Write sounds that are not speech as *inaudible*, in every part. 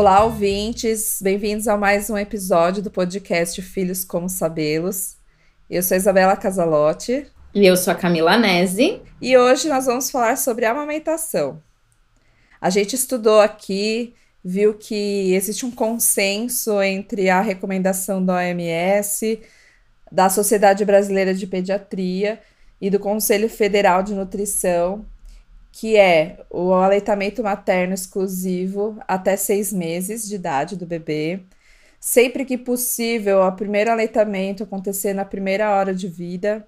Olá, ouvintes! Bem-vindos a mais um episódio do podcast Filhos Como Sabê-los. Eu sou Isabela Casalotti. E eu sou a Camila Nese. E hoje nós vamos falar sobre amamentação. A gente estudou aqui, viu que existe um consenso entre a recomendação da OMS, da Sociedade Brasileira de Pediatria e do Conselho Federal de Nutrição que é o aleitamento materno exclusivo até seis meses de idade do bebê. Sempre que possível, o primeiro aleitamento acontecer na primeira hora de vida.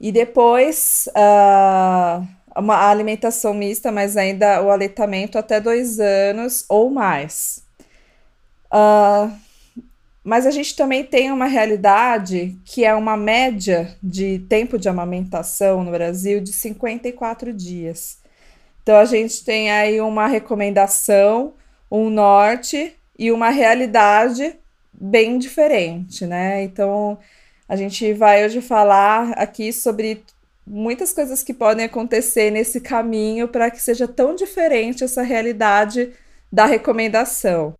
E depois, uh, uma alimentação mista, mas ainda o aleitamento até dois anos ou mais. Uh, mas a gente também tem uma realidade que é uma média de tempo de amamentação no Brasil de 54 dias. Então a gente tem aí uma recomendação, um norte e uma realidade bem diferente, né? Então a gente vai hoje falar aqui sobre muitas coisas que podem acontecer nesse caminho para que seja tão diferente essa realidade da recomendação.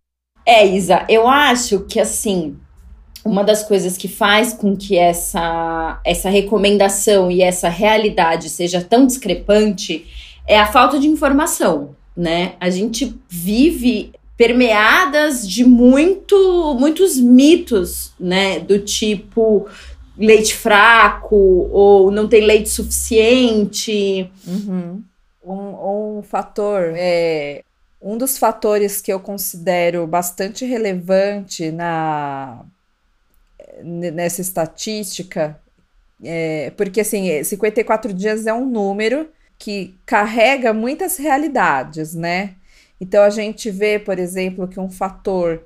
É, Isa, eu acho que assim, uma das coisas que faz com que essa, essa recomendação e essa realidade seja tão discrepante é a falta de informação, né? A gente vive permeadas de muito, muitos mitos, né? Do tipo leite fraco ou não tem leite suficiente. Uhum. Um, um fator é um dos fatores que eu considero bastante relevante na, nessa estatística, é, porque assim, 54 dias é um número que carrega muitas realidades, né? Então a gente vê, por exemplo, que um fator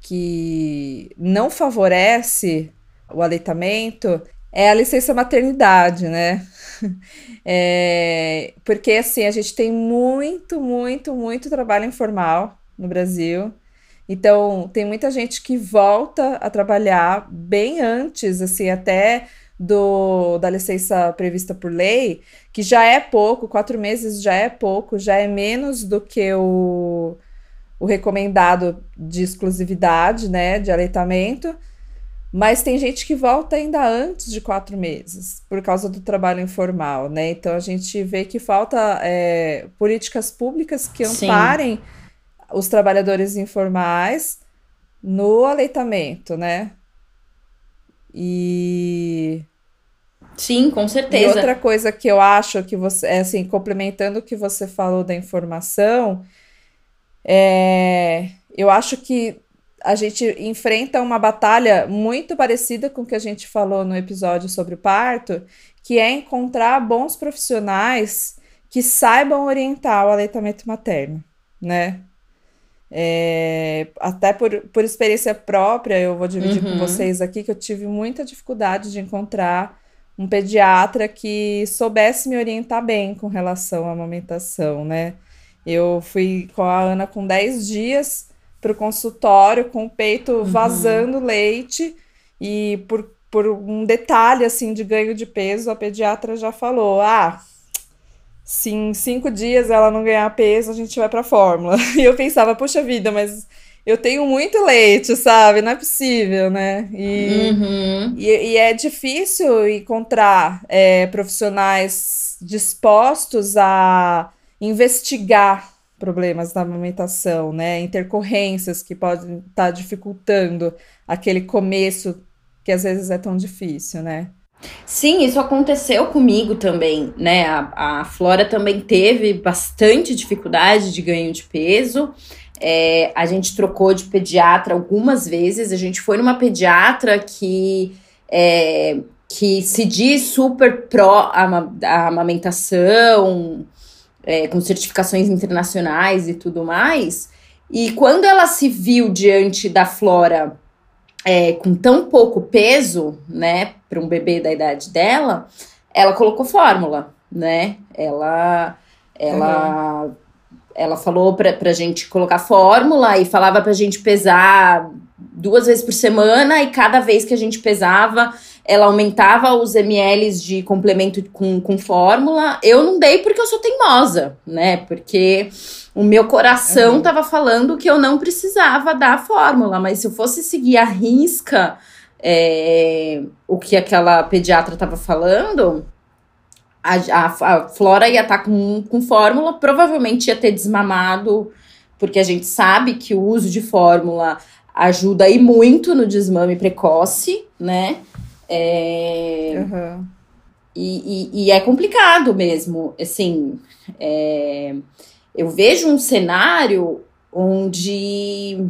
que não favorece o aleitamento é a licença maternidade, né? *laughs* É, porque assim, a gente tem muito, muito, muito trabalho informal no Brasil. Então, tem muita gente que volta a trabalhar bem antes, assim, até do, da licença prevista por lei, que já é pouco, quatro meses já é pouco, já é menos do que o, o recomendado de exclusividade, né, de aleitamento. Mas tem gente que volta ainda antes de quatro meses, por causa do trabalho informal, né? Então a gente vê que falta é, políticas públicas que amparem Sim. os trabalhadores informais no aleitamento, né? E. Sim, com certeza. E outra coisa que eu acho que você, é assim, complementando o que você falou da informação, é, eu acho que a gente enfrenta uma batalha muito parecida com o que a gente falou no episódio sobre o parto, que é encontrar bons profissionais que saibam orientar o aleitamento materno, né? É, até por, por experiência própria, eu vou dividir uhum. com vocês aqui que eu tive muita dificuldade de encontrar um pediatra que soubesse me orientar bem com relação à amamentação, né? Eu fui com a Ana com 10 dias para o consultório com o peito uhum. vazando leite e por, por um detalhe assim de ganho de peso, a pediatra já falou: ah, se em cinco dias ela não ganhar peso, a gente vai para fórmula. *laughs* E eu pensava, puxa vida, mas eu tenho muito leite, sabe? Não é possível, né? E, uhum. e, e, é difícil encontrar é, profissionais dispostos a investigar problemas da amamentação, né? Intercorrências que podem estar tá dificultando aquele começo que às vezes é tão difícil, né? Sim, isso aconteceu comigo também, né? A, a Flora também teve bastante dificuldade de ganho de peso. É, a gente trocou de pediatra algumas vezes. A gente foi numa pediatra que, é, que se diz super pró a amamentação, é, com certificações internacionais e tudo mais. E quando ela se viu diante da Flora é, com tão pouco peso, né, para um bebê da idade dela, ela colocou fórmula, né? Ela, ela, uhum. ela falou para a gente colocar fórmula e falava para a gente pesar duas vezes por semana e cada vez que a gente pesava ela aumentava os ml de complemento com, com fórmula. Eu não dei porque eu sou teimosa, né? Porque o meu coração estava uhum. falando que eu não precisava dar a fórmula, mas se eu fosse seguir a risca é, o que aquela pediatra estava falando, a, a, a, Flora ia estar tá com, com fórmula, provavelmente ia ter desmamado, porque a gente sabe que o uso de fórmula ajuda aí muito no desmame precoce, né? É, uhum. e, e, e, é complicado mesmo, assim, é, eu vejo um cenário onde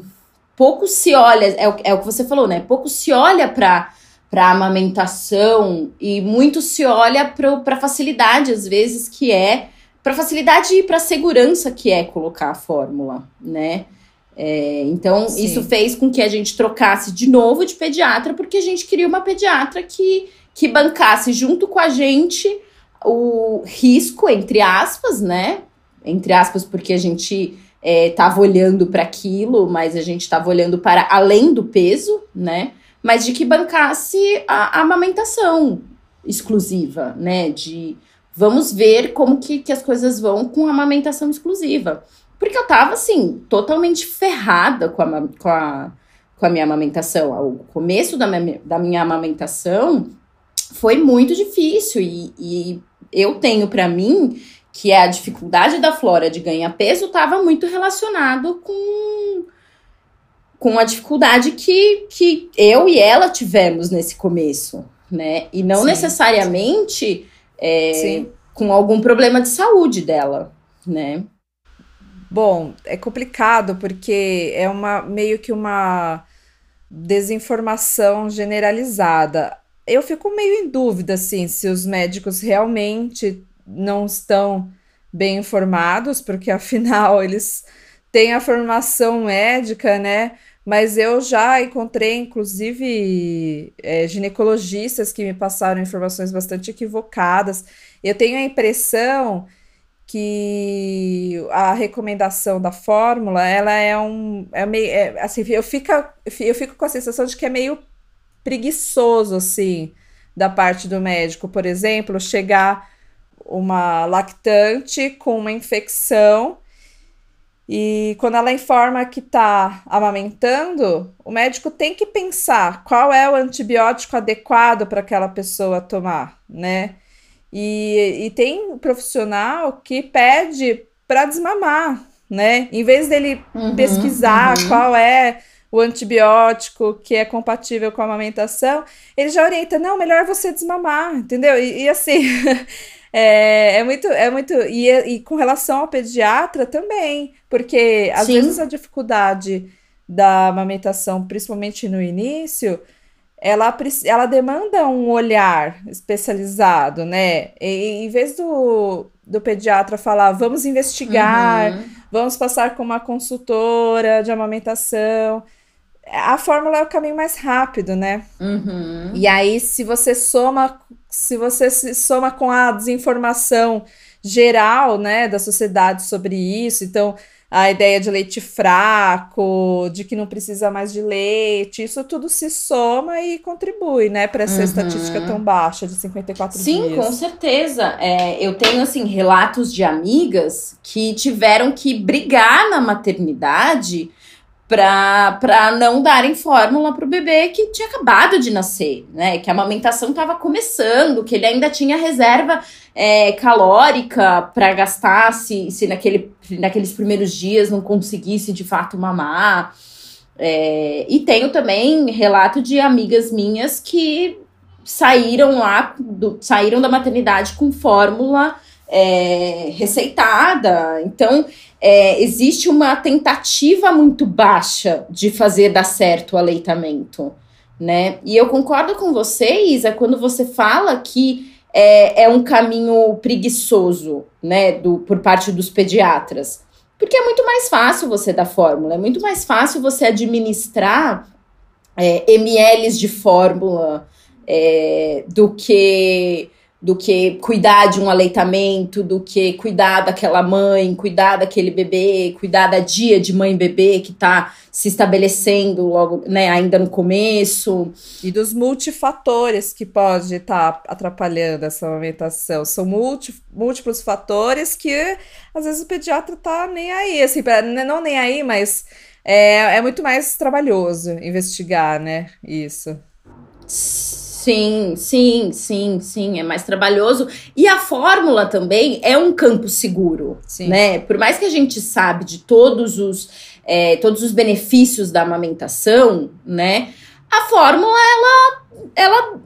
pouco se olha, é o, é o que você falou, né? Pouco se olha para para amamentação e muito se olha para facilidade às vezes que é para facilidade e para segurança que é colocar a fórmula, né? É, então, Sim. isso fez com que a gente trocasse de novo de pediatra, porque a gente queria uma pediatra que, que bancasse junto com a gente o risco, entre aspas, né? Entre aspas, porque a gente estava é, olhando para aquilo, mas a gente estava olhando para além do peso, né? Mas de que bancasse a, a amamentação exclusiva, né? De vamos ver como que, que as coisas vão com a amamentação exclusiva. Porque eu tava, assim, totalmente ferrada com a, com a, com a minha amamentação. O começo da minha, da minha amamentação foi muito difícil. E, e eu tenho para mim que é a dificuldade da Flora de ganhar peso, estava muito relacionado com, com a dificuldade que, que eu e ela tivemos nesse começo, né? E não Sim. necessariamente é, com algum problema de saúde dela, né? Bom, é complicado porque é uma meio que uma desinformação generalizada. Eu fico meio em dúvida assim se os médicos realmente não estão bem informados, porque *laughs* afinal eles têm a formação médica, né? Mas eu já encontrei, inclusive, é, ginecologistas que me passaram informações bastante equivocadas. Eu tenho a impressão que a recomendação da fórmula, ela é um, é meio, é, assim, eu fico, eu fico com a sensação de que é meio preguiçoso, assim, da parte do médico, por exemplo, chegar uma lactante com uma infecção e quando ela informa que está amamentando, o médico tem que pensar qual é o antibiótico adequado para aquela pessoa tomar, né? E, e tem profissional que pede para desmamar, né? Em vez dele uhum, pesquisar uhum. qual é o antibiótico que é compatível com a amamentação, ele já orienta, não, melhor você desmamar, entendeu? E, e assim, *laughs* é, é, muito, é muito. E, e com relação ao pediatra também, porque às Sim. vezes a dificuldade da amamentação, principalmente no início, ela, ela demanda um olhar especializado, né? E, em vez do, do pediatra falar, vamos investigar, uhum. vamos passar com uma consultora de amamentação. A fórmula é o caminho mais rápido, né? Uhum. E aí, se você soma, se você se soma com a desinformação geral, né, da sociedade sobre isso, então a ideia de leite fraco, de que não precisa mais de leite, isso tudo se soma e contribui, né, para essa uhum. estatística tão baixa de 54 Sim, dias. Sim, com certeza. É, eu tenho, assim, relatos de amigas que tiveram que brigar na maternidade para não darem fórmula para o bebê que tinha acabado de nascer, né? Que a amamentação estava começando, que ele ainda tinha reserva é, calórica para gastar se, se naquele, naqueles primeiros dias não conseguisse de fato mamar. É, e tenho também relato de amigas minhas que saíram lá, do, saíram da maternidade com fórmula é, receitada. Então, é, existe uma tentativa muito baixa de fazer dar certo o aleitamento, né? E eu concordo com você, Isa, quando você fala que é, é um caminho preguiçoso, né, do, por parte dos pediatras. Porque é muito mais fácil você dar fórmula, é muito mais fácil você administrar é, ml de fórmula é, do que do que cuidar de um aleitamento, do que cuidar daquela mãe, cuidar daquele bebê, cuidar da dia de mãe bebê que está se estabelecendo logo, né, ainda no começo. E dos multifatores que pode estar tá atrapalhando essa amamentação. São multi, múltiplos fatores que às vezes o pediatra tá nem aí, assim, não nem aí, mas é, é muito mais trabalhoso investigar, né, isso. Sim, sim, sim, sim, é mais trabalhoso. E a fórmula também é um campo seguro, sim. né? Por mais que a gente sabe de todos os, é, todos os benefícios da amamentação, né? A fórmula, ela ela,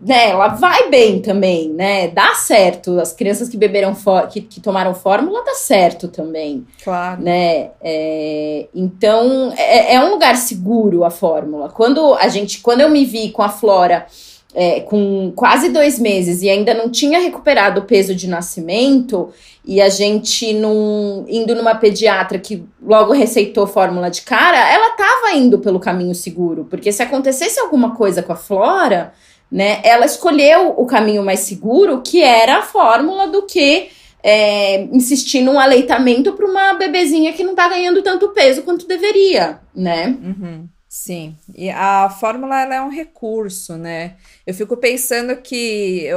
né, ela vai bem também, né? Dá certo. As crianças que beberam que, que tomaram fórmula dá certo também. Claro. Né? É, então é, é, um lugar seguro a fórmula. Quando a gente, quando eu me vi com a Flora é, com quase dois meses e ainda não tinha recuperado o peso de nascimento, e a gente num, indo numa pediatra que logo receitou fórmula de cara, ela estava indo pelo caminho seguro, porque se acontecesse alguma coisa com a Flora, né, ela escolheu o caminho mais seguro, que era a fórmula do que é, insistir num aleitamento para uma bebezinha que não está ganhando tanto peso quanto deveria, né? Uhum. Sim, e a fórmula ela é um recurso, né? Eu fico pensando que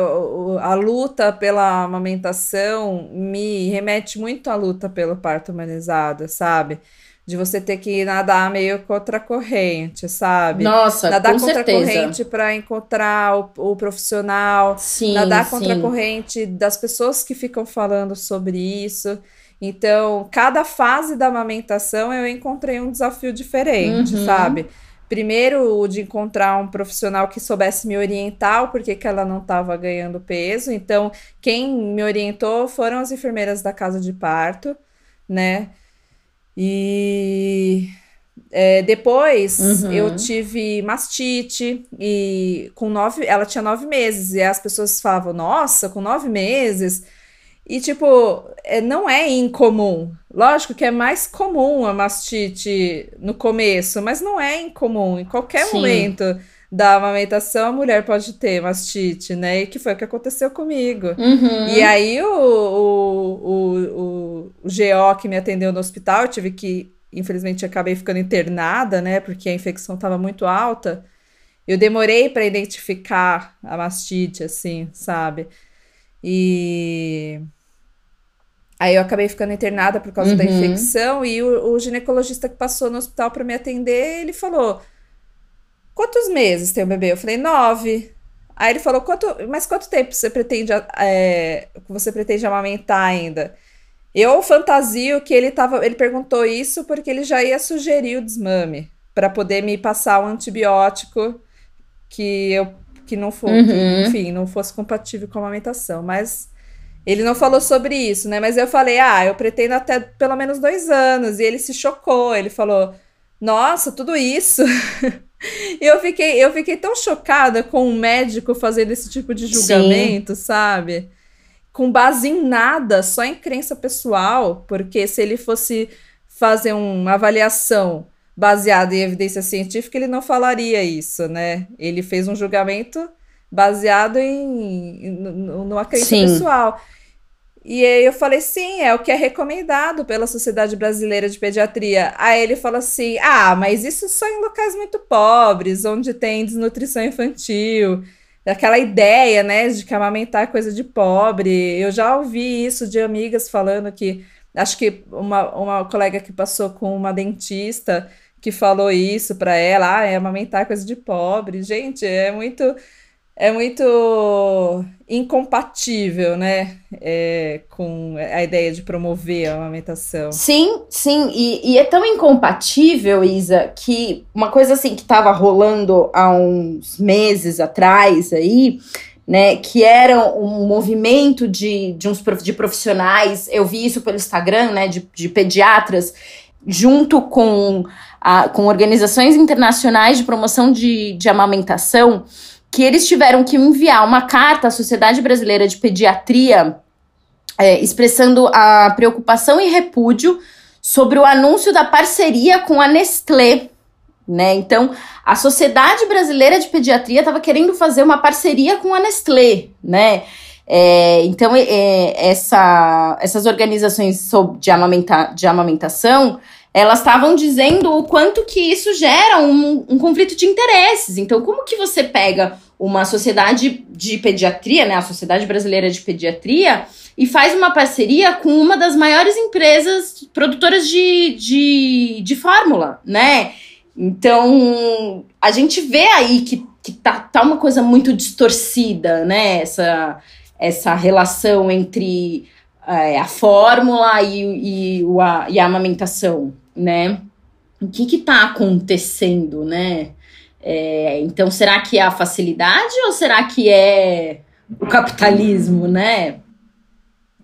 a luta pela amamentação me remete muito à luta pelo parto humanizado, sabe? De você ter que nadar meio contra a corrente, sabe? Nossa, nadar com contra certeza. a corrente para encontrar o, o, profissional, sim, nadar contra sim. a corrente das pessoas que ficam falando sobre isso. Então, cada fase da amamentação eu encontrei um desafio diferente, uhum. sabe? Primeiro, o de encontrar um profissional que soubesse me orientar porque que ela não estava ganhando peso. Então, quem me orientou foram as enfermeiras da casa de parto, né? E é, depois uhum. eu tive mastite e com nove, ela tinha nove meses e as pessoas falavam, nossa, com nove meses e, tipo, é, não é incomum. Lógico que é mais comum a mastite no começo, mas não é incomum. Em qualquer Sim. momento da amamentação, a mulher pode ter mastite, né? E que foi o que aconteceu comigo. Uhum. E aí, o, o, o, o, o GO que me atendeu no hospital, eu tive que, infelizmente, acabei ficando internada, né? Porque a infecção estava muito alta. Eu demorei para identificar a mastite, assim, sabe? E Aí eu acabei ficando internada por causa uhum. da infecção e o, o, ginecologista que passou no hospital para me atender, ele falou: Quantos meses tem o bebê? Eu falei: Nove. Aí ele falou: quanto, Mas quanto tempo você pretende, é, você pretende amamentar ainda? Eu fantasio que ele tava. Ele perguntou isso porque ele já ia sugerir o desmame para poder me passar um antibiótico que eu que não fosse, uhum. enfim, não fosse compatível com a amamentação. Mas ele não falou sobre isso, né? Mas eu falei, ah, eu pretendo até pelo menos dois anos. E ele se chocou. Ele falou, nossa, tudo isso. *laughs* e eu fiquei, eu fiquei tão chocada com um médico fazendo esse tipo de julgamento, Sim. sabe? Com base em nada, só em crença pessoal. Porque se ele fosse fazer uma avaliação baseada em evidência científica, ele não falaria isso, né? Ele fez um julgamento baseado em, em numa crença Sim. pessoal. E aí eu falei, sim, é o que é recomendado pela Sociedade Brasileira de Pediatria. Aí ele falou assim: ah, mas isso só em locais muito pobres, onde tem desnutrição infantil. Aquela ideia, né, de que amamentar é coisa de pobre. Eu já ouvi isso de amigas falando que. Acho que uma, uma colega que passou com uma dentista que falou isso para ela: ah, é amamentar é coisa de pobre. Gente, é muito é muito incompatível, né, é, com a ideia de promover a amamentação. Sim, sim, e, e, é tão incompatível, Isa, que uma coisa assim que estava rolando há uns meses atrás aí, né, que era um movimento de, de uns de profissionais, eu vi isso pelo Instagram, né, de, de pediatras, junto com, a, com organizações internacionais de promoção de, de amamentação, que eles tiveram que enviar uma carta à Sociedade Brasileira de Pediatria é, expressando a preocupação e repúdio sobre o anúncio da parceria com a Nestlé. Né? Então, a Sociedade Brasileira de Pediatria estava querendo fazer uma parceria com a Nestlé, né? É, então, é, essa, essas organizações de, amamenta, de amamentação, elas estavam dizendo o quanto que isso gera um, um, conflito de interesses. Então, como que você pega uma sociedade de pediatria, né, a Sociedade Brasileira de Pediatria, e faz uma parceria com uma das maiores empresas produtoras de, de, de fórmula, né? Então, a gente vê aí que, que tá, tá uma coisa muito distorcida, né? Essa, essa relação entre é, a fórmula e, e, o, a, e a amamentação, né? O que está acontecendo, né? É, então, será que é a facilidade ou será que é o capitalismo, né?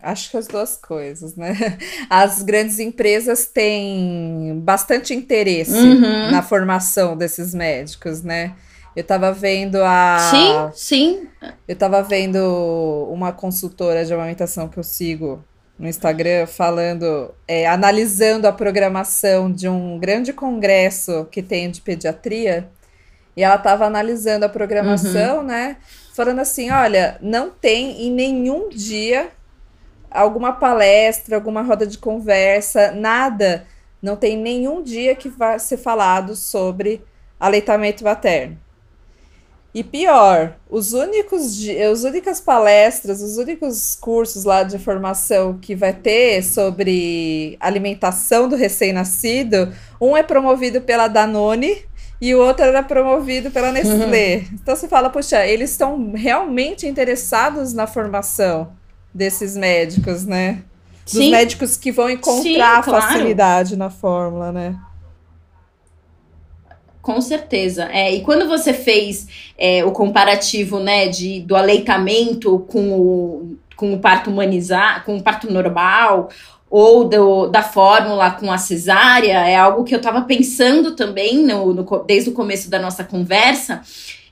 Acho que as duas coisas, né? As grandes empresas têm bastante interesse uhum. na formação desses médicos, né? Eu estava vendo a. Sim, sim. Eu estava vendo uma consultora de amamentação que eu sigo no Instagram falando, é, analisando a programação de um grande congresso que tem de pediatria. E ela estava analisando a programação, uhum. né? Falando assim: olha, não tem em nenhum dia alguma palestra, alguma roda de conversa, nada. Não tem nenhum dia que vai ser falado sobre aleitamento materno. E pior, os únicos as únicas palestras, os únicos cursos lá de formação que vai ter sobre alimentação do recém-nascido, um é promovido pela Danone e o outro era promovido pela Nestlé. Uhum. Então você fala, puxa, eles estão realmente interessados na formação desses médicos, né? Dos Sim. médicos que vão encontrar Sim, claro. facilidade na fórmula, né? Com certeza. É, e quando você fez é, o comparativo né, de, do aleitamento com o, com o parto humanizar, com o parto normal, ou do, da fórmula com a cesárea, é algo que eu estava pensando também no, no, desde o começo da nossa conversa.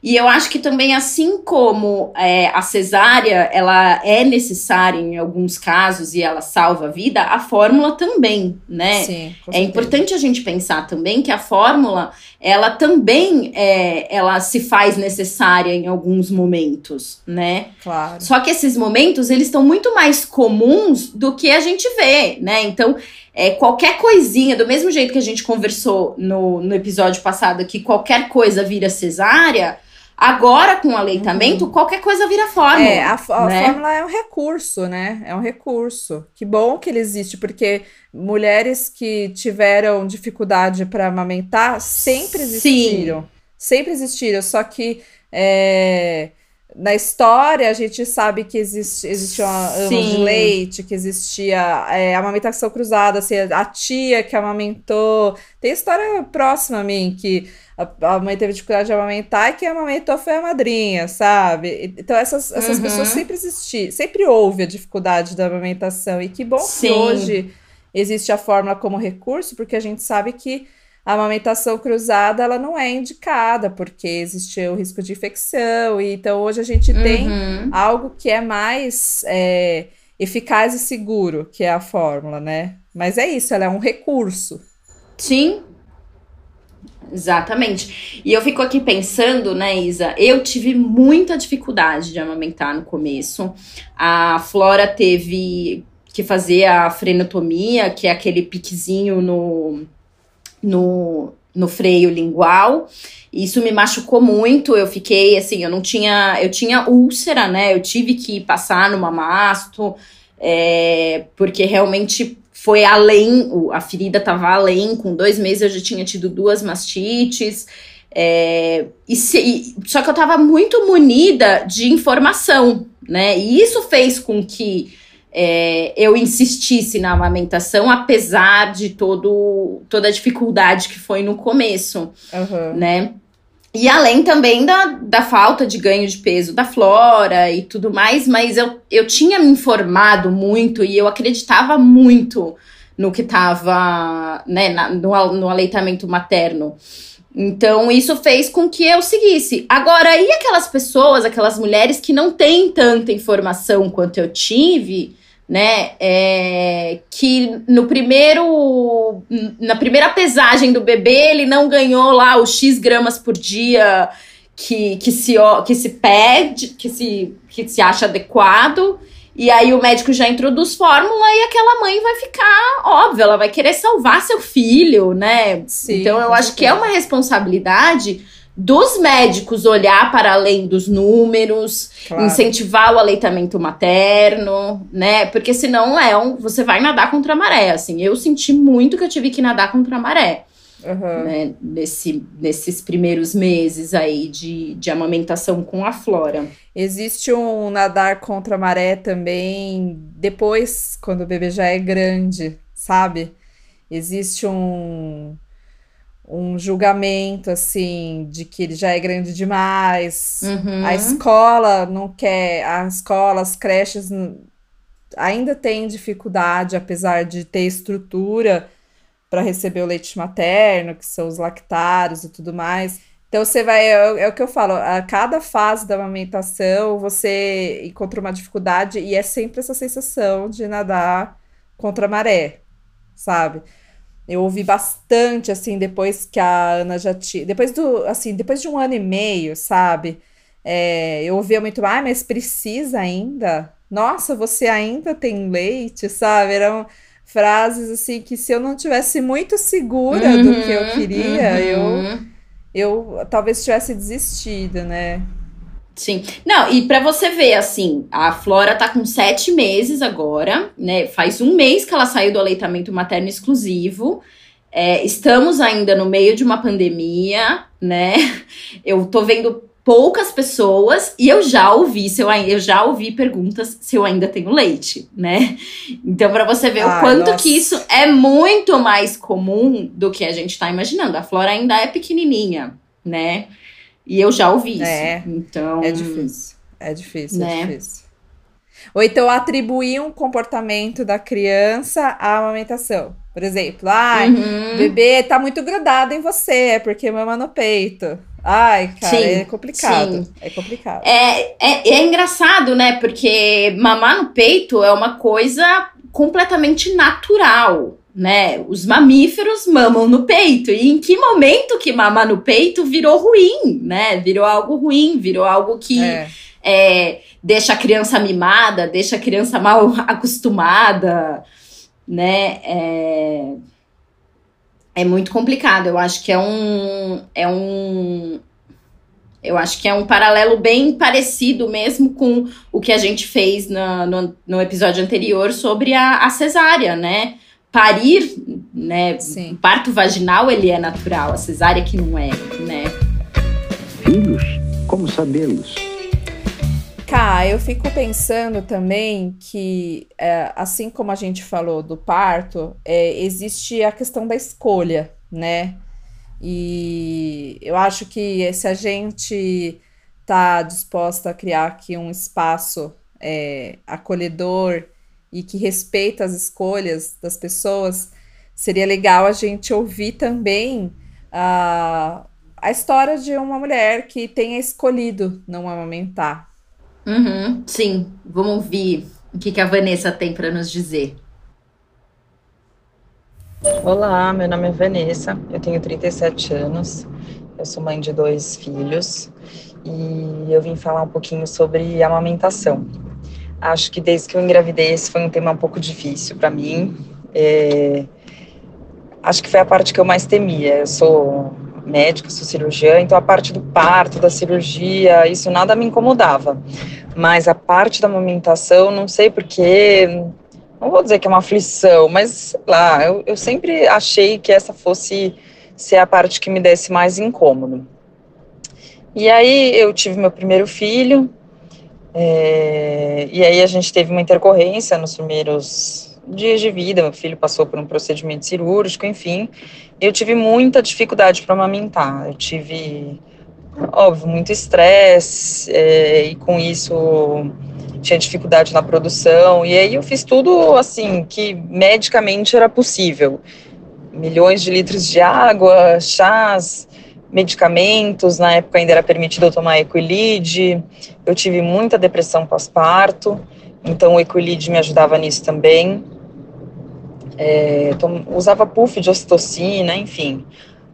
E eu acho que também, assim como é, a cesárea ela é necessária em alguns casos e ela salva a vida, a fórmula também, né? Sim, é importante a gente pensar também que a fórmula ela também é, ela se faz necessária em alguns momentos, né? Claro. Só que esses momentos eles estão muito mais comuns do que a gente vê, né? Então é, qualquer coisinha, do mesmo jeito que a gente conversou no, no episódio passado, que qualquer coisa vira cesárea, Agora, com o aleitamento, uhum. qualquer coisa vira fórmula. É, a, a né? fórmula é um recurso, né? É um recurso. Que bom que ele existe, porque mulheres que tiveram dificuldade para amamentar sempre existiram. Sim. Sempre existiram, só que é, na história a gente sabe que existe, existia uma de leite, que existia é, amamentação cruzada, assim, a tia que amamentou. Tem história próxima a mim que a, a mãe teve dificuldade de amamentar e quem amamentou foi a madrinha, sabe? Então essas, essas uhum. pessoas sempre existiam, sempre houve a dificuldade da amamentação. E que bom Sim. que hoje existe a fórmula como recurso, porque a gente sabe que a amamentação cruzada ela não é indicada, porque existe o risco de infecção. E, então hoje a gente uhum. tem algo que é mais é, eficaz e seguro, que é a fórmula, né? Mas é isso, ela é um recurso. Sim, Exatamente. E eu fico aqui pensando, né, Isa? Eu tive muita dificuldade de amamentar no começo. A Flora teve que fazer a frenotomia, que é aquele piquezinho no, no, no freio lingual. Isso me machucou muito. Eu fiquei assim, eu não tinha. Eu tinha úlcera, né? Eu tive que passar no mamasto, é, porque realmente foi além, a ferida estava além, com dois meses eu já tinha tido duas mastites. É, e se, e, só que eu estava muito munida de informação, né? E isso fez com que é, eu insistisse na amamentação, apesar de todo, toda a dificuldade que foi no começo, uhum. né? E além também da, da falta de ganho de peso da Flora e tudo mais, mas eu, eu tinha me informado muito e eu acreditava muito no que estava né, na, no, no aleitamento materno. Então, isso fez com que eu seguisse. Agora, e aquelas pessoas, aquelas mulheres que não têm tanta informação quanto eu tive, né? É, que no primeiro. Na primeira pesagem do bebê, ele não ganhou lá os X gramas por dia que, que, se, que se pede, que se, que se acha adequado. E aí o médico já introduz fórmula e aquela mãe vai ficar, óbvio, ela vai querer salvar seu filho, né? Sim, então eu acho que é uma responsabilidade dos médicos olhar para além dos números, claro. incentivar o aleitamento materno, né? Porque senão é um, você vai nadar contra a maré, assim. Eu senti muito que eu tive que nadar contra a maré uhum. né, nesse, nesses primeiros meses aí de, de amamentação com a Flora. Existe um nadar contra a maré também depois, quando o bebê já é grande, sabe? Existe um, um julgamento assim de que ele já é grande demais. Uhum. A escola não quer, a escola, as creches ainda têm dificuldade, apesar de ter estrutura para receber o leite materno, que são os lactários e tudo mais. Então você vai, é, é, o que eu falo, a cada fase da amamentação você encontra uma dificuldade e é sempre essa sensação de nadar contra a maré, sabe? Eu ouvi bastante assim depois que a Ana já tinha, depois do, assim, depois de um ano e meio, sabe? É, eu ouvia muito, ah, mas precisa ainda? Nossa, você ainda tem leite, sabe? Eram frases assim que se eu não tivesse muito segura uhum, do que eu queria, uhum. eu, eu talvez tivesse desistido, né? Sim. Não, e para você ver, assim, a Flora tá com sete meses agora, né? Faz um mês que ela saiu do aleitamento materno exclusivo. É, estamos ainda no meio de uma pandemia, né? *laughs* Eu tô vendo poucas pessoas e eu já ouvi se eu, eu já ouvi perguntas se eu ainda tenho leite, né? Então para você ver o quanto nossa. que isso é muito mais comum do que a gente tá imaginando. A Flora ainda é pequenininha, né? E eu já ouvi isso. É, então é difícil. É difícil, é né? é difícil. Ou então atribuir um comportamento da criança à amamentação. Por exemplo, ah, uhum. bebê tá muito grudado em você, é porque mama no peito. Ai, cara, sim, é complicado. Sim. É complicado. É, é, é engraçado, né? Porque mamar no peito é uma coisa completamente natural, né? Os mamíferos mamam no peito. E em que momento que mamar no peito virou ruim, né? Virou algo ruim, virou algo que é. É, deixa a criança mimada, deixa a criança mal acostumada, né? É é muito complicado. Eu acho que é um. É um. Eu acho que é um paralelo bem parecido mesmo com o que a gente fez na, no, no episódio anterior sobre a, a cesárea, né? Parir, né? Sim. O parto vaginal ele é natural, a cesárea que não é, né? Filhos? Como sabê-los? Cá, eu fico pensando também que, é, assim como a gente falou do parto, é, existe a questão da escolha, né? E eu acho que se a gente está disposta a criar aqui um espaço é, acolhedor e que respeita as escolhas das pessoas, seria legal a gente ouvir também a, a história de uma mulher que tenha escolhido não amamentar, Uhum, sim, vamos ouvir o que, que a Vanessa tem para nos dizer. Olá, meu nome é Vanessa, eu tenho 37 anos, eu sou mãe de dois filhos e eu vim falar um pouquinho sobre amamentação. Acho que desde que eu engravidei esse foi um tema um pouco difícil para mim. É... Acho que foi a parte que eu mais temia. Eu sou médica, sou cirurgiã, então a parte do parto, da cirurgia, isso nada me incomodava. Mas a parte da amamentação, não sei porque, não vou dizer que é uma aflição, mas sei lá, eu, eu sempre achei que essa fosse ser a parte que me desse mais incômodo. E aí eu tive meu primeiro filho, é, e aí a gente teve uma intercorrência nos primeiros dias de vida, meu filho passou por um procedimento cirúrgico, enfim, eu tive muita dificuldade para amamentar. Eu tive, óbvio, muito estresse é, e com isso tinha dificuldade na produção. E aí eu fiz tudo assim que medicamente era possível. Milhões de litros de água, chás, medicamentos. Na época ainda era permitido tomar Equilid. Eu tive muita depressão pós-parto, então o Equilid me ajudava nisso também. É, usava puff de ocitocina, enfim.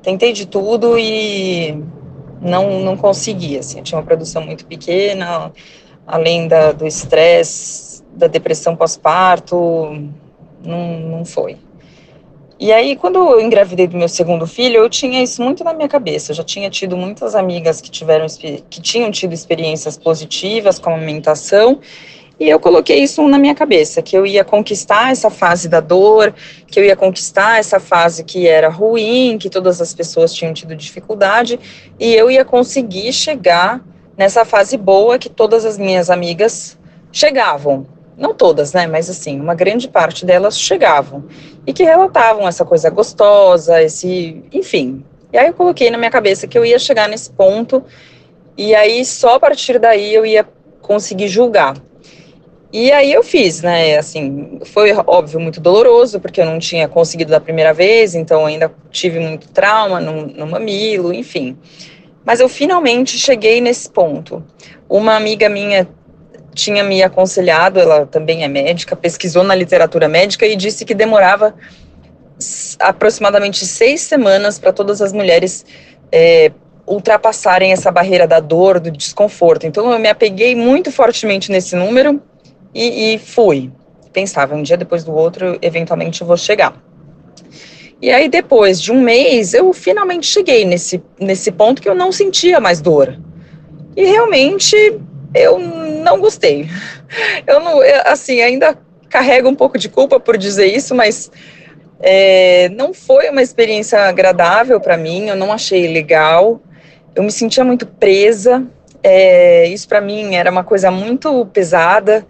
Tentei de tudo e não, não conseguia, assim, eu tinha uma produção muito pequena, além da, do estresse, da depressão pós-parto, não, não foi. E aí, quando eu engravidei do meu segundo filho, eu tinha isso muito na minha cabeça. Eu já tinha tido muitas amigas que tiveram que tinham tido experiências positivas com a amamentação, e eu coloquei isso na minha cabeça, que eu ia conquistar essa fase da dor, que eu ia conquistar essa fase que era ruim, que todas as pessoas tinham tido dificuldade, e eu ia conseguir chegar nessa fase boa que todas as minhas amigas chegavam não todas, né, mas assim, uma grande parte delas chegavam e que relatavam essa coisa gostosa, esse, enfim. E aí eu coloquei na minha cabeça que eu ia chegar nesse ponto e aí só a partir daí eu ia conseguir julgar. E aí eu fiz, né, assim, foi óbvio muito doloroso, porque eu não tinha conseguido da primeira vez, então ainda tive muito trauma no, no mamilo, enfim. Mas eu finalmente cheguei nesse ponto. Uma amiga minha tinha me aconselhado, ela também é médica, pesquisou na literatura médica e disse que demorava aproximadamente seis semanas para todas as mulheres é, ultrapassarem essa barreira da dor, do desconforto. Então eu me apeguei muito fortemente nesse número e, e fui. Pensava, um dia depois do outro, eventualmente eu vou chegar. E aí, depois de um mês, eu finalmente cheguei nesse, nesse ponto que eu não sentia mais dor. E realmente eu não gostei. Eu não, assim, ainda carrego um pouco de culpa por dizer isso, mas é, não foi uma experiência agradável para mim. Eu não achei legal. Eu me sentia muito presa. É, isso para mim era uma coisa muito pesada.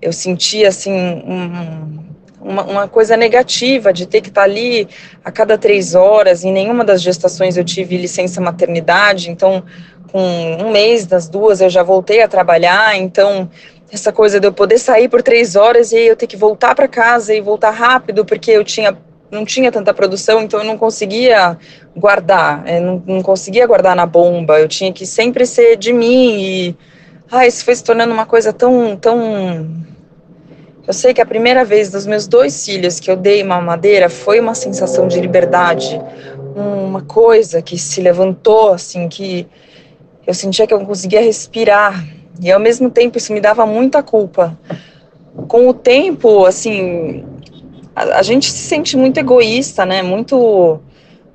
Eu sentia assim um, uma, uma, coisa negativa de ter que estar tá ali a cada três horas. Em nenhuma das gestações eu tive licença maternidade, então com um mês das duas eu já voltei a trabalhar, então essa coisa de eu poder sair por três horas e eu ter que voltar para casa e voltar rápido porque eu tinha não tinha tanta produção, então eu não conseguia guardar, eu não, não conseguia guardar na bomba, eu tinha que sempre ser de mim e ah, isso foi se tornando uma coisa tão tão eu sei que a primeira vez dos meus dois filhos que eu dei uma madeira foi uma sensação de liberdade, uma coisa que se levantou assim que eu sentia que eu não conseguia respirar e ao mesmo tempo isso me dava muita culpa. Com o tempo, assim, a, a gente se sente muito egoísta, né? Muito,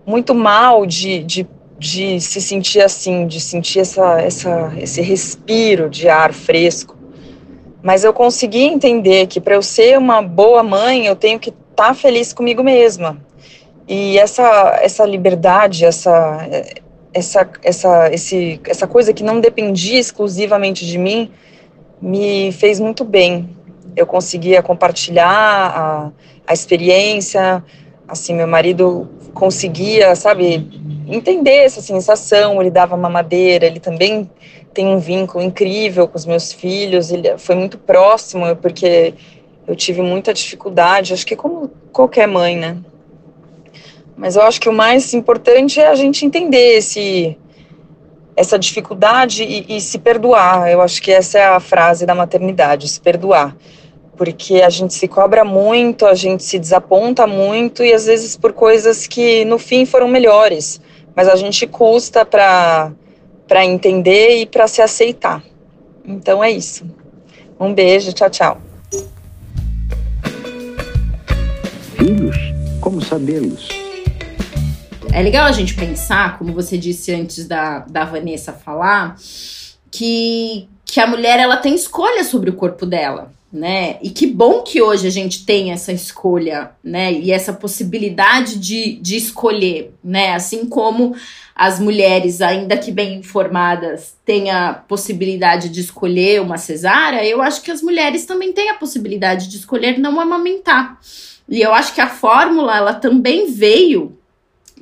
muito mal de, de, de se sentir assim, de sentir essa, essa, esse respiro de ar fresco. Mas eu consegui entender que para eu ser uma boa mãe, eu tenho que estar tá feliz comigo mesma. E essa, essa liberdade, essa, essa, essa, esse, essa coisa que não dependia exclusivamente de mim me fez muito bem. Eu conseguia compartilhar a, a experiência, assim, meu marido conseguia, sabe, entender essa sensação, ele dava mamadeira, ele também tem um vínculo incrível com os meus filhos, ele foi muito próximo, porque eu tive muita dificuldade, acho que como qualquer mãe, né? Mas eu acho que o mais importante é a gente entender esse, essa dificuldade e, e, se perdoar. Eu acho que essa é a frase da maternidade, se perdoar. Porque a gente se cobra muito, a gente se desaponta muito e às vezes por coisas que no fim foram melhores. Mas a gente custa para entender e para se aceitar. Então é isso. Um beijo, tchau, tchau. Filhos? Como sabê-los? É legal a gente pensar, como você disse antes da, da Vanessa falar, que, que a mulher ela tem escolha sobre o corpo dela, né? E que bom que hoje a gente tem essa escolha, né? E essa possibilidade de, de escolher, né? Assim como as mulheres, ainda que bem informadas, têm a possibilidade de escolher uma cesárea, eu acho que as mulheres também têm a possibilidade de escolher não amamentar. E eu acho que a fórmula, ela também veio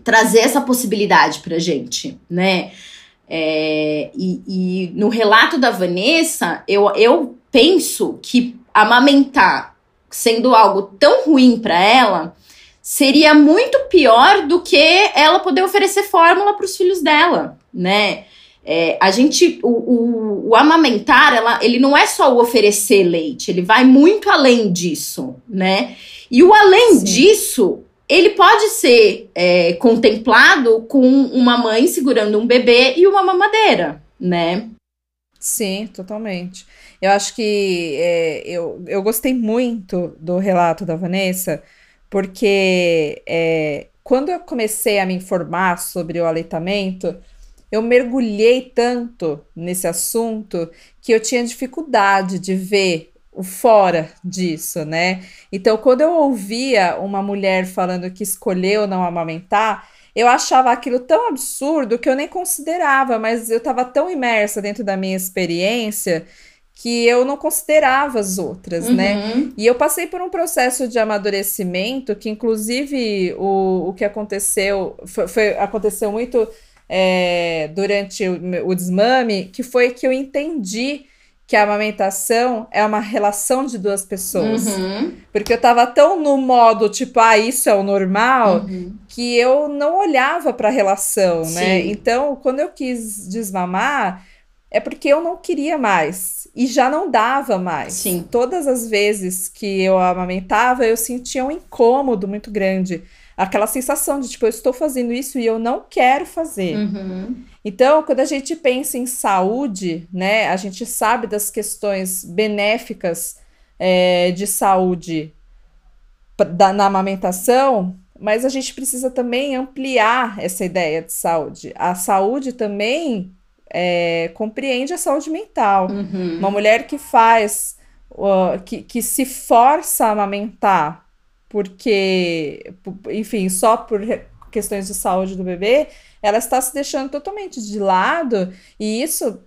trazer essa possibilidade pra gente, né? É, e, e, no relato da Vanessa, eu, eu penso que amamentar sendo algo tão ruim para ela seria muito pior do que ela poder oferecer fórmula para os filhos dela, né? É, a gente, o, o, o, amamentar, ela, ele não é só o oferecer leite, ele vai muito além disso, né? E o além Sim. disso ele pode ser é, contemplado com uma mãe segurando um bebê e uma mamadeira, né? Sim, totalmente. Eu acho que é, eu, eu gostei muito do relato da Vanessa, porque é, quando eu comecei a me informar sobre o aleitamento, eu mergulhei tanto nesse assunto que eu tinha dificuldade de ver fora disso, né? Então, quando eu ouvia uma mulher falando que escolheu não amamentar, eu achava aquilo tão absurdo que eu nem considerava, mas eu estava tão imersa dentro da minha experiência que eu não considerava as outras, né? uhum. né? E eu passei por um processo de amadurecimento que, inclusive, o, o que aconteceu foi, foi aconteceu muito é, durante o, o desmame, que foi que eu entendi que a amamentação é uma relação de duas pessoas. Uhum. Porque eu tava tão no modo, tipo, ah, isso é o normal, uhum. que eu não olhava para a relação, né? Sim. né? Então, quando eu quis desmamar, é porque eu não queria mais. E já não dava mais. Sim. Todas as vezes que eu amamentava, eu sentia um incômodo muito grande aquela sensação de tipo, eu estou fazendo isso e eu não quero fazer. Uhum. Então, quando a gente pensa em saúde, né, a gente sabe das questões benéficas é, de saúde da, na amamentação, mas a gente precisa também ampliar essa ideia de saúde. A saúde também é, compreende a saúde mental. Uhum. Uma mulher que faz, uh, que, que se força a amamentar porque, enfim, só por questões de saúde do bebê, ela está se deixando totalmente de lado e isso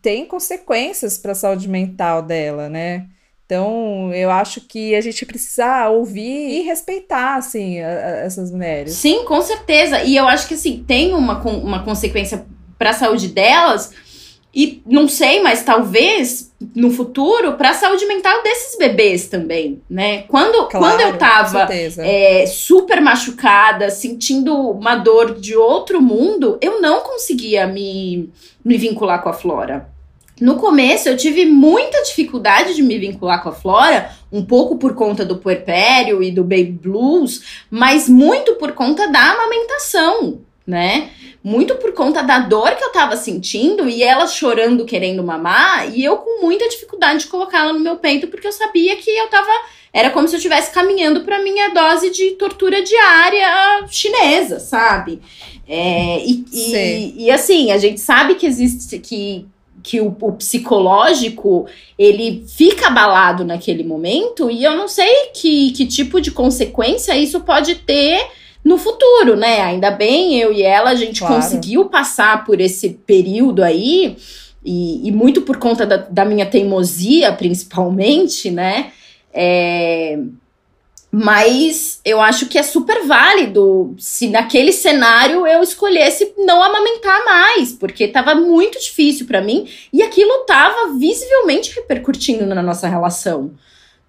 tem consequências para a saúde mental dela, né? Então, eu acho que a gente precisa ouvir e respeitar, assim, a, a, essas mulheres. Sim, com certeza. E eu acho que, assim, tem uma, uma consequência para a saúde delas, e não sei, mas talvez no futuro para a saúde mental desses bebês também, né? Quando, claro, quando eu tava é, super machucada, sentindo uma dor de outro mundo, eu não conseguia me, me vincular com a Flora. No começo eu tive muita dificuldade de me vincular com a Flora, um pouco por conta do puerpério e do baby blues, mas muito por conta da amamentação, né? muito por conta da dor que eu tava sentindo e ela chorando querendo mamar e eu com muita dificuldade de colocá-la no meu peito porque eu sabia que eu tava era como se eu estivesse caminhando para minha dose de tortura diária chinesa, sabe? É, e, e, e, assim, a gente sabe que existe que, que o, o, psicológico ele fica abalado naquele momento e eu não sei que, que tipo de consequência isso pode ter no futuro, né? Ainda bem eu e ela, a gente claro. conseguiu passar por esse período aí, e, e muito por conta da, da, minha teimosia, principalmente, né? É, mas eu acho que é super válido se naquele cenário eu escolhesse não amamentar mais, porque tava muito difícil para mim e aquilo tava visivelmente repercutindo na nossa relação,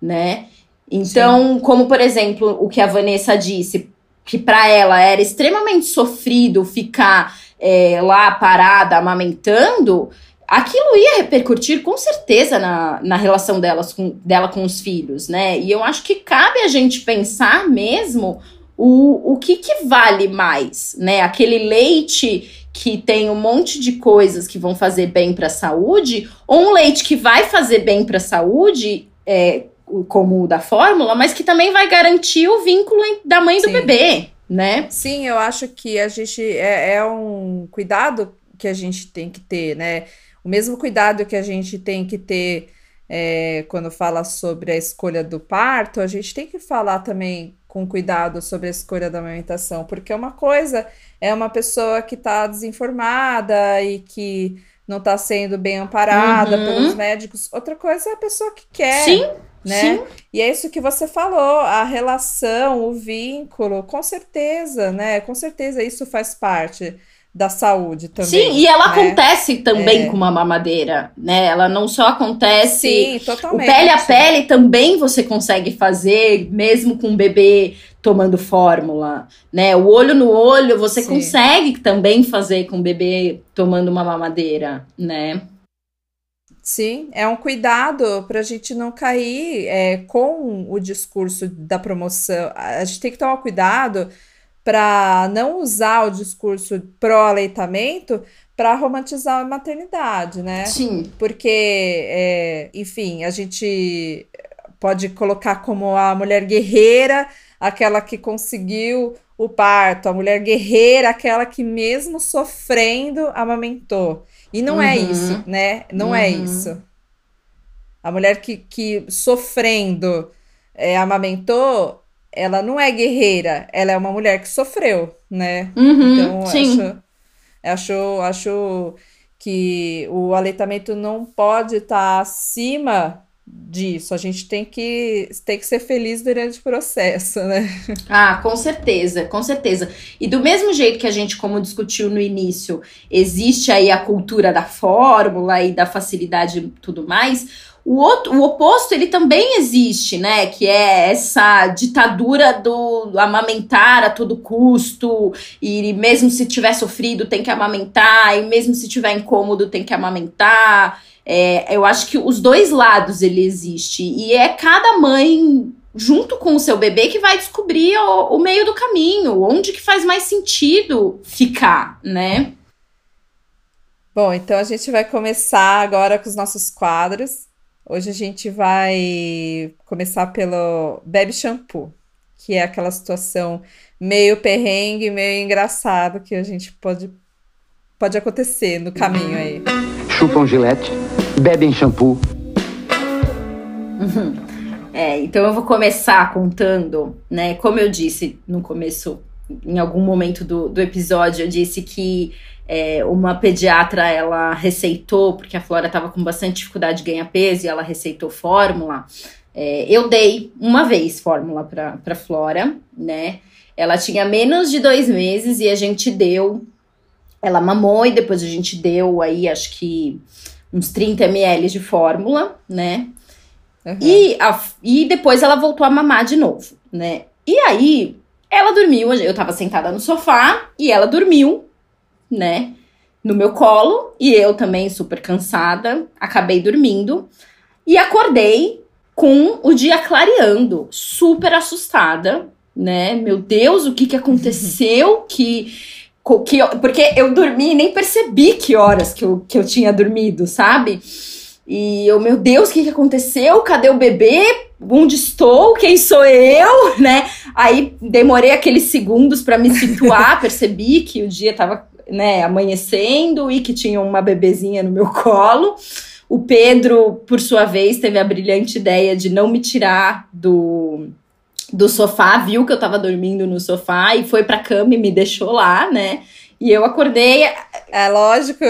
né? Então, Sim. como por exemplo, o que a Vanessa disse, que para ela era extremamente sofrido ficar é, lá parada, amamentando, aquilo ia repercutir com certeza na, na relação delas com, dela com os filhos, né? E eu acho que cabe a gente pensar mesmo o, o que, que vale mais, né? Aquele leite que tem um monte de coisas que vão fazer bem para a saúde, ou um leite que vai fazer bem para a saúde, é, como o da fórmula, mas que também vai garantir o vínculo da mãe Sim. do bebê, né? Sim, eu acho que a gente é, é um cuidado que a gente tem que ter, né? O mesmo cuidado que a gente tem que ter é, quando fala sobre a escolha do parto, a gente tem que falar também com cuidado sobre a escolha da amamentação, porque uma coisa é uma pessoa que está desinformada e que não está sendo bem amparada uhum. pelos médicos, outra coisa é a pessoa que quer. Sim né? Sim. E é isso que você falou, a relação, o vínculo, com certeza, né? Com certeza isso faz parte da saúde também. Sim, e ela né? acontece também é. com uma mamadeira, né? Ela não só acontece. Sim, totalmente. O pele a pele também você consegue fazer, mesmo com um bebê tomando fórmula, né? O olho no olho você Sim. consegue também fazer com o bebê tomando uma mamadeira, né? Sim, é um cuidado para a gente não cair é, com o discurso da promoção. A gente tem que tomar cuidado para não usar o discurso pró-aleitamento para romantizar a maternidade, né? Sim. Porque, é, enfim, a gente pode colocar como a mulher guerreira, aquela que conseguiu o parto, a mulher guerreira, aquela que mesmo sofrendo amamentou. E não é uhum. é isso, né? Não é uhum. é isso. A mulher que, que sofrendo é, amamentou, ela não é guerreira, ela é uma mulher que sofreu, né? Uhum, então, sim. acho, acho, acho que o aleitamento não pode estar tá acima disso. A gente tem que, tem que ser feliz durante o processo, né? Ah, com certeza, com certeza. E do mesmo jeito que a gente, como discutiu no início, existe aí a cultura da fórmula e da facilidade e tudo mais. O, outro, o oposto, ele também existe, né? Que é essa ditadura do amamentar a todo custo, e mesmo se tiver sofrido, tem que amamentar, e mesmo se tiver incômodo, tem que amamentar. É, eu acho que os dois lados ele existe. E é cada mãe, junto com o seu bebê, que vai descobrir o, o meio do caminho, onde que faz mais sentido ficar, né? Bom, então a gente vai começar agora com os nossos quadros. Hoje a gente vai começar pelo Bebe Shampoo, que é aquela situação meio perrengue, meio engraçado que a gente pode, pode acontecer no caminho aí. Chupam gilete bebem shampoo. É, então eu vou começar contando, né? Como eu disse no começo, em algum momento do, do episódio, eu disse que é, uma pediatra ela receitou, porque a Flora estava com bastante dificuldade de ganhar peso e ela receitou fórmula. É, eu dei uma vez fórmula para Flora, né? Ela tinha menos de dois meses e a gente deu. Ela mamou e depois a gente deu aí, acho que uns 30 ml de fórmula, né? Uhum. E, a, e depois ela voltou a mamar de novo, né? E aí, ela dormiu, eu tava sentada no sofá e ela dormiu, né? No meu colo, e eu também super cansada, acabei dormindo e acordei com o dia clareando, super assustada, né? Meu Deus, o que que *laughs* aconteceu? que que, porque eu dormi e nem percebi que horas que eu, que eu tinha dormido, sabe? E eu, meu Deus, o que, que aconteceu? Cadê o bebê? Onde estou? Quem sou eu? *laughs* Né? Aí demorei aqueles segundos para me situar, *laughs* percebi que o dia estava né, amanhecendo e que tinha uma bebezinha no meu colo. O Pedro, por sua vez, teve a brilhante ideia de não me tirar do, do sofá, viu que eu tava dormindo no sofá e foi pra cama e me deixou lá, né? E eu acordei. É lógico.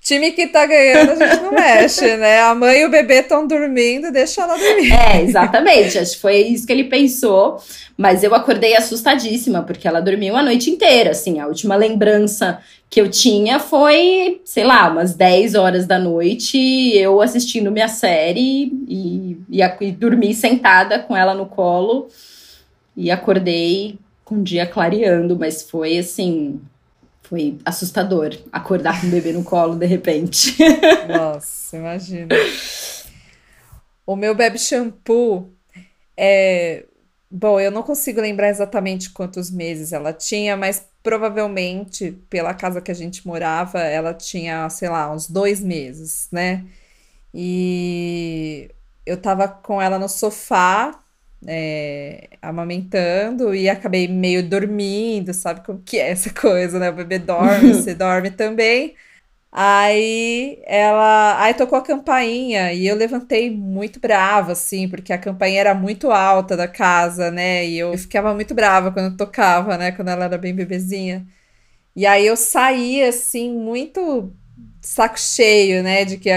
Time que tá ganhando, a gente não mexe, né? A mãe e o bebê estão dormindo, deixa ela dormir. É, exatamente. Acho que foi isso que ele pensou. Mas eu acordei assustadíssima, porque ela dormiu a noite inteira. Assim, a última lembrança que eu tinha foi, sei lá, umas 10 horas da noite, eu assistindo minha série e, e, e dormi sentada com ela no colo. E acordei com o dia clareando, mas foi assim foi assustador acordar com o bebê no colo de repente. *laughs* Nossa, imagina. O meu bebe shampoo é. Bom, eu não consigo lembrar exatamente quantos meses ela tinha, mas provavelmente, pela casa que a gente morava, ela tinha, sei lá, uns dois meses, né? E eu tava com ela no sofá é, amamentando e acabei meio dormindo, sabe como que é essa *laughs* coisa, né? O bebê dorme, *laughs* você dorme também. Aí ela, aí tocou a campainha e eu levantei muito brava, assim, porque a campainha era muito alta da casa, né? E eu ficava muito brava quando tocava, né? Quando ela era bem bebezinha. E aí eu saí, assim, muito saco cheio, né? De que,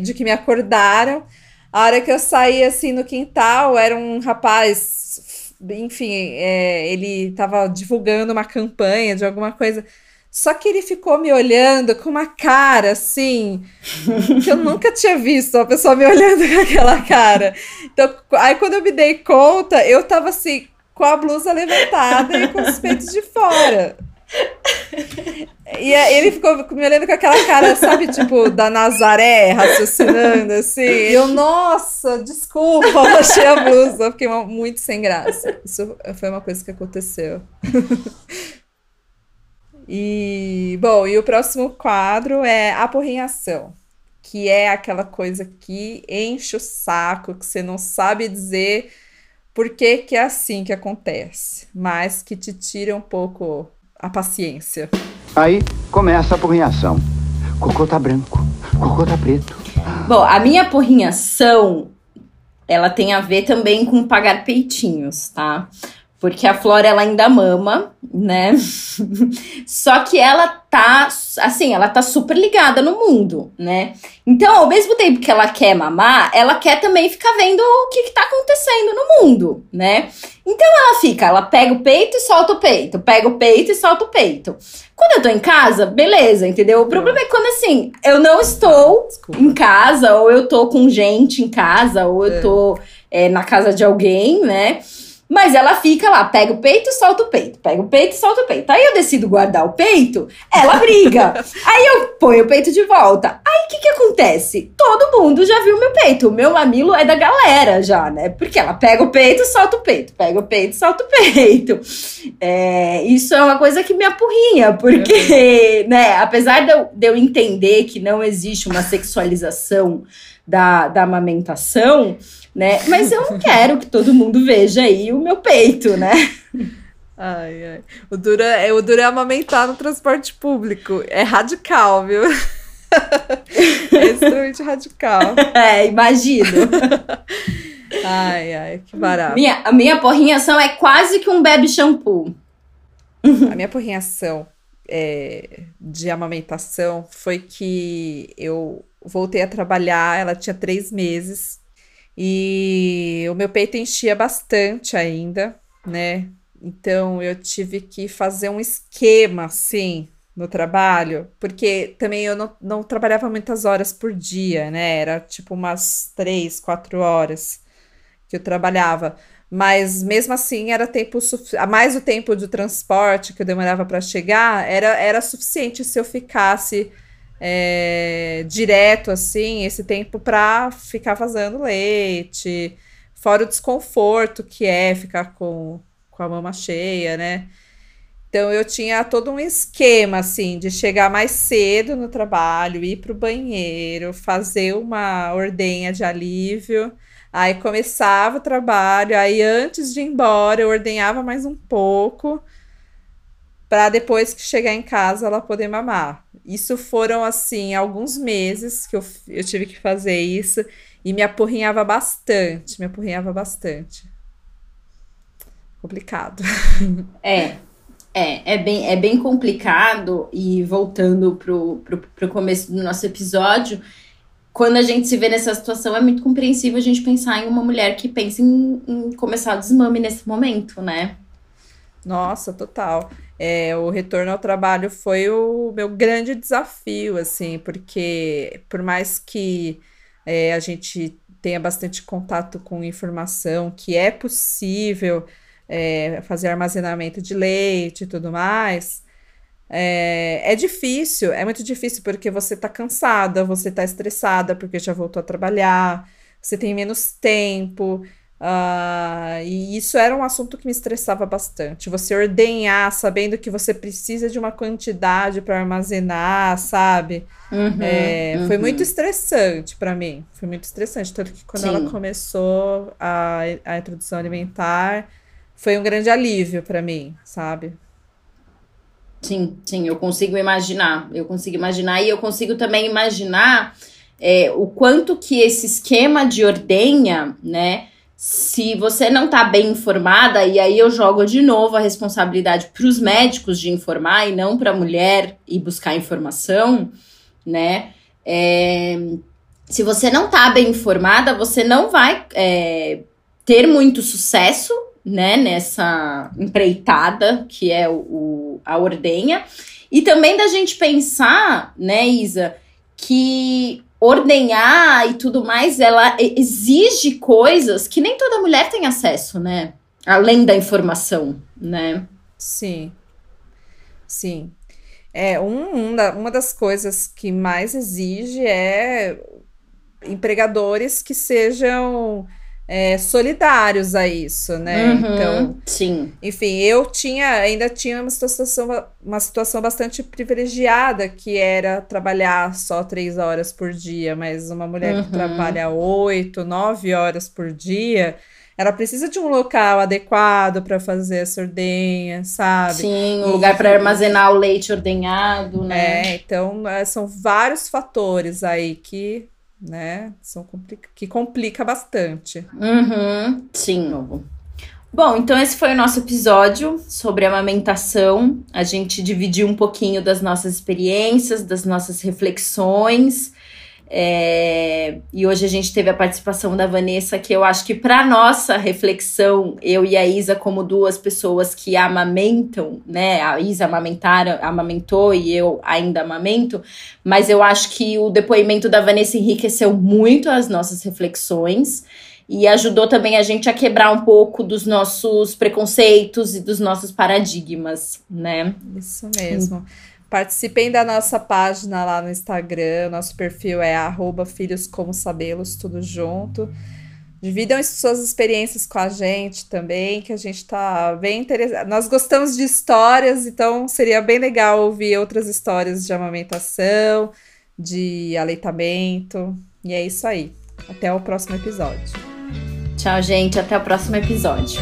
de que me acordaram. A hora que eu saí assim no quintal, era um rapaz, enfim, é, ele tava divulgando uma campanha de alguma coisa. Só que ele ficou me olhando com uma cara assim, que eu nunca tinha visto uma pessoa me olhando *laughs* com aquela cara. Então, aí quando eu me dei conta, eu tava assim, com a blusa levantada e com os peitos de fora. E ele ficou me olhando com aquela cara, sabe, tipo, da Nazaré, raciocinando, assim. E eu, nossa, desculpa, baixei a blusa. Fiquei muito sem graça. Isso foi uma coisa que aconteceu. *laughs* e, bom, e o próximo quadro é a porrinhação. Que é aquela coisa que enche o saco, que você não sabe dizer por que, que é assim que acontece, mas que te tira um pouco a paciência. Aí começa a porrinhação. Cocô tá branco, cocô tá preto. Bom, a minha porrinhação, ela tem a ver também com pagar peitinhos, tá? Porque a Flora, ela ainda mama, né? *laughs* Só que ela tá, assim, ela tá super ligada no mundo, né? Então, ao mesmo tempo que ela quer mamar, ela quer também ficar vendo o que, que tá acontecendo no mundo, né? Então ela fica, ela pega o peito e solta o peito, pega o peito e solta o peito. Quando eu tô em casa, beleza, entendeu? O problema é quando assim, eu não estou Desculpa. em casa, ou eu tô com gente em casa, ou eu é. tô é, na casa de alguém, né? Mas ela fica lá, pega o peito solta o peito, pega o peito solta o peito. Aí eu decido guardar o peito, ela briga. *laughs* Aí eu ponho o peito de volta. Aí o que que acontece? Todo mundo já viu meu peito. O meu mamilo é da galera já, né? Porque ela pega o peito solta o peito, pega o peito solta o peito. *laughs* É, isso é uma coisa que me apurrinha, porque, né, apesar de eu, de eu entender que não existe uma sexualização da, da amamentação né? Mas eu não quero que todo mundo veja aí o meu peito, né? Ai, ai. O duro é, o duro é amamentar no transporte público. É radical, viu? é extremamente radical. *laughs* É, imagino. ai, ai, que barato. Minha, a minha porrinhação é quase que um bebe shampoo. A minha porrinhação é, de amamentação foi que eu voltei a trabalhar, ela tinha três meses. E o meu peito enchia bastante ainda, né? Então eu tive que fazer um esquema assim no trabalho, porque também eu não, não trabalhava muitas horas por dia, né? Era tipo umas três, quatro horas que eu trabalhava. Mas mesmo assim era tempo a mais o tempo de transporte que eu demorava para chegar, era, era suficiente se eu ficasse é, direto, assim, esse tempo para ficar vazando leite, fora o desconforto que é ficar com, com a mama cheia, né? Então eu tinha todo um esquema assim de chegar mais cedo no trabalho, ir para o banheiro, fazer uma ordenha de alívio. Aí começava o trabalho, aí antes de ir embora eu ordenhava mais um pouco para depois que chegar em casa ela poder mamar. Isso foram, assim, alguns meses que eu, eu tive que fazer isso e me apurrinhava bastante, me apurrinhava bastante. Complicado. *laughs* É, é, é bem, é bem complicado e voltando pro, pro, pro começo do nosso episódio, quando a gente se vê nessa situação, é muito compreensível a gente pensar em uma mulher que pensa em, em começar o desmame nesse momento, né? Nossa, total é, o retorno ao trabalho foi o meu grande desafio, assim, porque por mais que é, a gente tenha bastante contato com informação, que é possível é, fazer armazenamento de leite e tudo mais, é, é difícil, é muito difícil porque você está cansada, você está estressada porque já voltou a trabalhar, você tem menos tempo. Uh, e isso era um assunto que me estressava bastante. Você ordenhar sabendo que você precisa de uma quantidade para armazenar, sabe? Uhum, é, uhum. Foi muito estressante para mim. Foi muito estressante. Tanto que quando Sim. ela começou a, a introdução alimentar, foi um grande alívio para mim, sabe? Sim, sim, eu consigo imaginar. Eu consigo imaginar e eu consigo também imaginar é, o quanto que esse esquema de ordenha, né? Se você não está bem informada, e aí eu jogo de novo a responsabilidade para os médicos de informar e não para a mulher ir buscar informação, né? É, se você não está bem informada, você não vai é, ter muito sucesso, né? Nessa empreitada que é o, o, a ordenha. E também da gente pensar, né, Isa, que ordenhar e tudo mais, ela exige coisas que nem toda mulher tem acesso, né? Além da informação, né? Sim. Sim. É, um, um da, uma das coisas que mais exige é empregadores que sejam é, solidários a isso, né? Uhum, então, sim. Enfim, eu tinha, ainda tinha uma situação, uma situação bastante privilegiada, que era trabalhar só três horas por dia, mas uma mulher uhum. que trabalha oito, nove horas por dia, ela precisa de um local adequado para fazer essa ordenha, sabe? Sim, um lugar para armazenar o leite ordenhado, né? É, então é, são vários fatores aí que né? São complica que complica bastante. Uhum, sim. Bom, então esse foi o nosso episódio sobre amamentação. A gente dividiu um pouquinho das nossas experiências, das nossas reflexões. É, e hoje a gente teve a participação da Vanessa, que eu acho que para nossa reflexão, eu e a Isa, como duas pessoas que amamentam, né? A Isa amamentaram, amamentou e eu ainda amamento, mas eu acho que o depoimento da Vanessa enriqueceu muito as nossas reflexões e ajudou também a gente a quebrar um pouco dos nossos preconceitos e dos nossos paradigmas, né? Isso mesmo. Hum. Participem da nossa página lá no Instagram. Nosso perfil é arroba filhos como sabelos, tudo junto. Dividam suas experiências com a gente também, que a gente tá bem interessado. Nós gostamos de histórias, então seria bem legal ouvir outras histórias de amamentação, de aleitamento. E é isso aí. Até o próximo episódio. Tchau, gente. Até o próximo episódio.